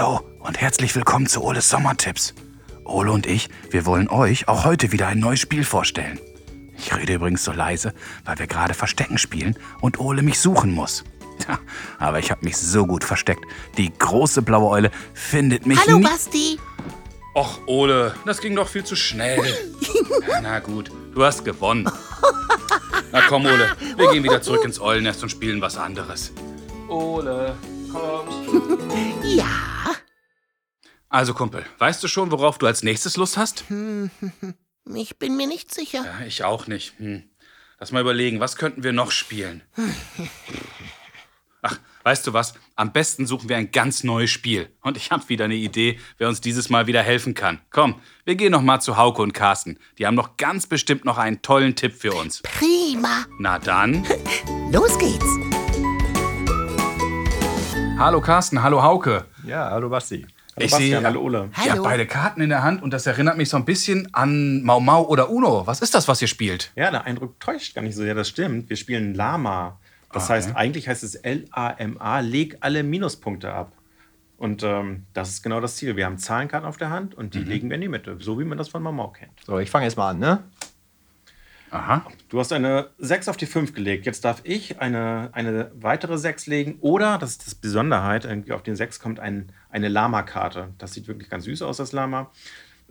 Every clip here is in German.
Hallo und herzlich willkommen zu Oles Sommertipps. Ole und ich, wir wollen euch auch heute wieder ein neues Spiel vorstellen. Ich rede übrigens so leise, weil wir gerade Verstecken spielen und Ole mich suchen muss. Tja, aber ich habe mich so gut versteckt. Die große blaue Eule findet mich Hallo nie. Basti. Och, Ole, das ging doch viel zu schnell. Na gut, du hast gewonnen. Na komm, Ole, wir gehen wieder zurück ins Eulennest und spielen was anderes. Ole, kommst du? Ja. Also, Kumpel, weißt du schon, worauf du als nächstes Lust hast? Ich bin mir nicht sicher. Ja, ich auch nicht. Hm. Lass mal überlegen, was könnten wir noch spielen? Ach, weißt du was? Am besten suchen wir ein ganz neues Spiel. Und ich habe wieder eine Idee, wer uns dieses Mal wieder helfen kann. Komm, wir gehen noch mal zu Hauke und Carsten. Die haben doch ganz bestimmt noch einen tollen Tipp für uns. Prima. Na dann. Los geht's. Hallo Carsten, hallo Hauke. Ja, hallo Basti. Ich Bastian, sehe, hallo Ole. ihr habt Hallo. beide Karten in der Hand und das erinnert mich so ein bisschen an Mau Mau oder Uno. Was ist das, was ihr spielt? Ja, der Eindruck täuscht gar nicht so sehr, das stimmt. Wir spielen Lama. Das Okay. heißt, eigentlich heißt es L-A-M-A, leg alle Minuspunkte ab. Und ähm, das ist genau das Ziel. Wir haben Zahlenkarten auf der Hand und die legen wir in die Mitte, so wie man das von Mamau kennt. So, ich fange jetzt mal an, ne? Aha. Du hast eine 6 auf die 5 gelegt. Jetzt darf ich eine, eine weitere 6 legen. Oder, das ist das Besonderheit, irgendwie auf den 6 kommt ein, eine Lama-Karte. Das sieht wirklich ganz süß aus, das Lama.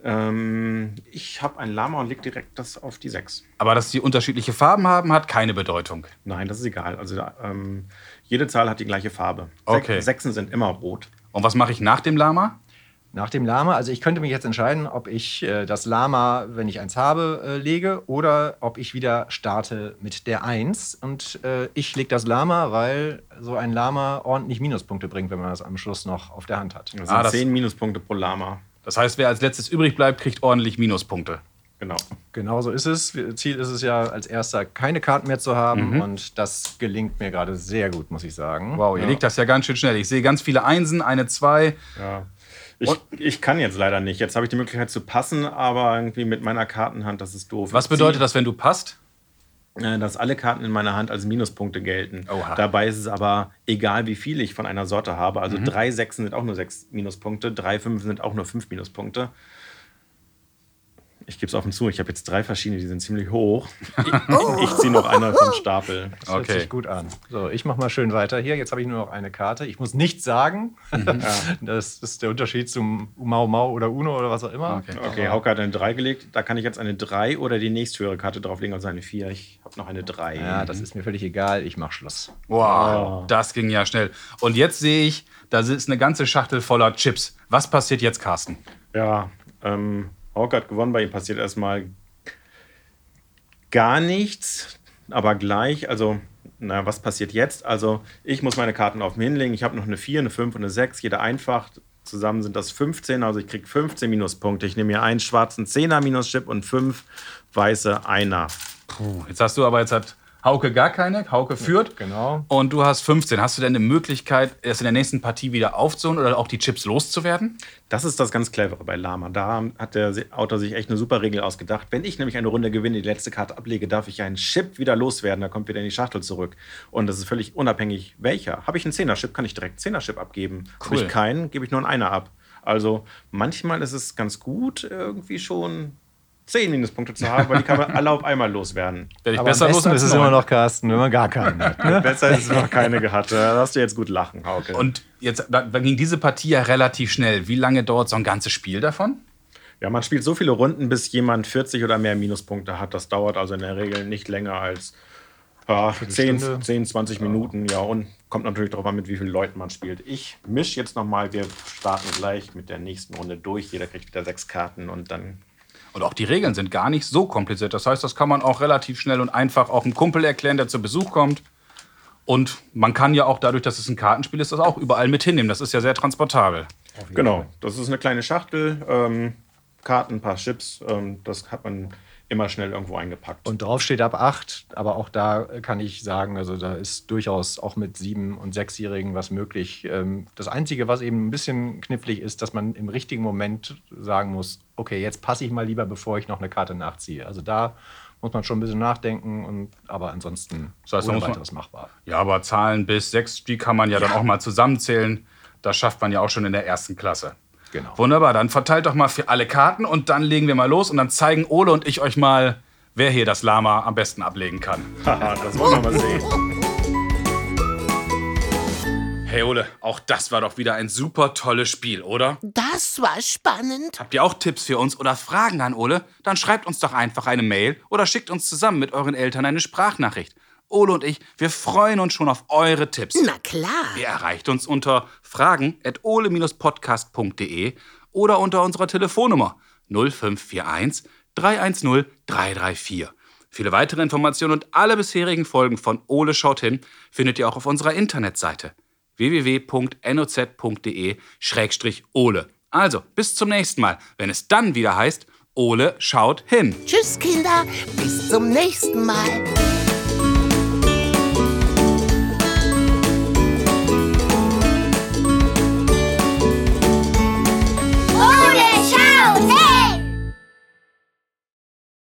Ähm, ich habe ein Lama und leg direkt das auf die 6. Aber dass die unterschiedliche Farben haben, hat keine Bedeutung. Nein, das ist egal. Also ähm, jede Zahl hat die gleiche Farbe. Okay. Sechsen sind immer rot. Und was mache ich nach dem Lama? Nach dem Lama, also ich könnte mich jetzt entscheiden, ob ich äh, das Lama, wenn ich eins habe, äh, lege oder ob ich wieder starte mit der 1. Und äh, ich lege das Lama, weil so ein Lama ordentlich Minuspunkte bringt, wenn man das am Schluss noch auf der Hand hat. Das Ah, sind das- 10 Minuspunkte pro Lama. Das heißt, wer als letztes übrig bleibt, kriegt ordentlich Minuspunkte. Genau. Genau so ist es. Ziel ist es ja, als erster keine Karten mehr zu haben. Und das gelingt mir gerade sehr gut, muss ich sagen. Wow, ihr legt das ja ganz schön schnell. Ich sehe ganz viele Einsen, eine Zwei. Ja. Ich, ich kann jetzt leider nicht. Jetzt habe ich die Möglichkeit zu passen, aber irgendwie mit meiner Kartenhand, das ist doof. Was bedeutet das, wenn du passt? Äh, Dass alle Karten in meiner Hand als Minuspunkte gelten. Oha. Dabei ist es aber egal, wie viel ich von einer Sorte habe. Mhm. Also drei Sechsen sind auch nur sechs Minuspunkte, drei Fünfen sind auch nur fünf Minuspunkte. Ich gebe es offen zu, ich habe jetzt drei verschiedene, die sind ziemlich hoch. Ich, ich ziehe noch einer vom Stapel. Das hört Okay. sich gut an. So, ich mache mal schön weiter hier. Jetzt habe ich nur noch eine Karte. Ich muss nichts sagen. Das ist der Unterschied zum Mau Mau oder Uno oder was auch immer. Okay. Okay, Hauke hat eine 3 gelegt. Da kann ich jetzt eine 3 oder die nächsthöhere Karte drauflegen, also eine 4. Ich habe noch eine 3. Ja, das ist mir völlig egal. Ich mache Schluss. Wow, das ging ja schnell. Und jetzt sehe ich, da ist eine ganze Schachtel voller Chips. Was passiert jetzt, Carsten? Ja, ähm, Hauke hat gewonnen, bei ihm passiert erstmal gar nichts, aber gleich, also, na, was passiert jetzt? Also, ich muss meine Karten auf mich hinlegen. Ich habe noch eine 4, eine 5 und eine 6, jeder einfach. Zusammen sind das 15, also ich kriege 15 Minuspunkte. Ich nehme mir einen schwarzen 10er Minuschip und fünf weiße Einer. Puh, jetzt hast du aber, jetzt hat Hauke gar keine. Hauke führt. Genau. Und du hast 15. Hast du denn eine Möglichkeit, erst in der nächsten Partie wieder aufzuholen oder auch die Chips loszuwerden? Das ist das ganz Clevere bei Lama. Da hat der Autor sich echt eine super Regel ausgedacht. Wenn ich nämlich eine Runde gewinne, die letzte Karte ablege, darf ich einen Chip wieder loswerden. Da kommt wieder in die Schachtel zurück. Und das ist völlig unabhängig, welcher. Habe ich einen Zehner-Chip, kann ich direkt einen Zehner-Chip abgeben. Habe Cool. ich keinen, gebe ich nur einen Einer ab. Also manchmal ist es ganz gut, irgendwie schon zehn Minuspunkte zu haben, weil die kann man alle auf einmal loswerden. Werde ich Aber besser am los ist es immer noch, Carsten, wenn man gar keinen hat. Ne? Besser ist es noch keine gehabt. Da darfst du jetzt gut lachen, Hauke. Und jetzt ging diese Partie ja relativ schnell. Wie lange dauert so ein ganzes Spiel davon? Ja, man spielt so viele Runden, bis jemand 40 oder mehr Minuspunkte hat. Das dauert also in der Regel nicht länger als ja, 10, Stunde. 10, 20 Minuten. Ja, und kommt natürlich darauf an, mit wie vielen Leuten man spielt. Ich mische jetzt nochmal. Wir starten gleich mit der nächsten Runde durch. Jeder kriegt wieder sechs Karten und dann. Und auch die Regeln sind gar nicht so kompliziert. Das heißt, das kann man auch relativ schnell und einfach auch einem Kumpel erklären, der zu Besuch kommt. Und man kann ja auch dadurch, dass es ein Kartenspiel ist, das auch überall mit hinnehmen. Das ist ja sehr transportabel. Genau, das ist eine kleine Schachtel. Ähm, Karten, ein paar Chips. Ähm, das hat man immer schnell irgendwo eingepackt. Und drauf steht ab 8, aber auch da kann ich sagen, also da ist durchaus auch mit sieben- und sechsjährigen was möglich. Ähm, Das Einzige, was eben ein bisschen knifflig ist, dass man im richtigen Moment sagen muss, okay, jetzt passe ich mal lieber, bevor ich noch eine Karte nachziehe. Also da muss man schon ein bisschen nachdenken, und, aber ansonsten Das heißt, ohne man- weiteres machbar. Ja, aber Zahlen bis sechs, die kann man ja dann auch mal zusammenzählen. Das schafft man ja auch schon in der ersten Klasse. Genau. Wunderbar, dann verteilt doch mal für alle Karten und dann legen wir mal los und dann zeigen Ole und ich euch mal, wer hier das Lama am besten ablegen kann. Haha, das wollen wir mal sehen. Hey Ole, auch das war doch wieder ein super tolles Spiel, oder? Das war spannend. Habt ihr auch Tipps für uns oder Fragen an Ole? Dann schreibt uns doch einfach eine Mail oder schickt uns zusammen mit euren Eltern eine Sprachnachricht. Ole und ich, wir freuen uns schon auf eure Tipps. Na klar. Ihr erreicht uns unter fragen.ole-podcast.de oder unter unserer Telefonnummer 0541 310 334. Viele weitere Informationen und alle bisherigen Folgen von Ole schaut hin findet ihr auch auf unserer Internetseite www.noz.de-ole. Also, bis zum nächsten Mal, wenn es dann wieder heißt, Ole schaut hin. Tschüss, Kinder. Bis zum nächsten Mal.